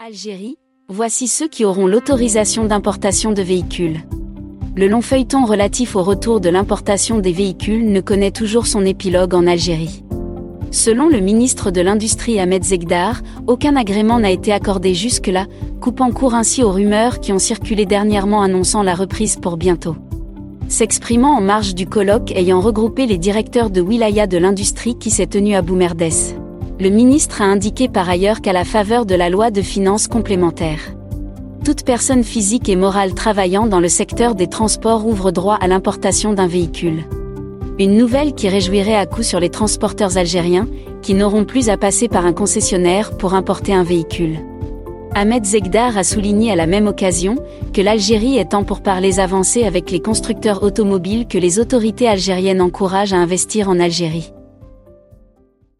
Algérie, voici ceux qui auront l'autorisation d'importation de véhicules. Le long feuilleton relatif au retour de l'importation des véhicules ne connaît toujours son épilogue en Algérie. Selon le ministre de l'Industrie Ahmed Zegdar, aucun agrément n'a été accordé jusque-là, coupant court ainsi aux rumeurs qui ont circulé dernièrement annonçant la reprise pour bientôt. S'exprimant en marge du colloque ayant regroupé les directeurs de wilaya de l'industrie qui s'est tenu à Boumerdès. Le ministre a indiqué par ailleurs qu'à la faveur de la loi de finances complémentaire, toute personne physique et morale travaillant dans le secteur des transports ouvre droit à l'importation d'un véhicule. Une nouvelle qui réjouirait à coup sur les transporteurs algériens, qui n'auront plus à passer par un concessionnaire pour importer un véhicule. Ahmed Zegdar a souligné à la même occasion que l'Algérie est en pour parler avancés avec les constructeurs automobiles que les autorités algériennes encouragent à investir en Algérie.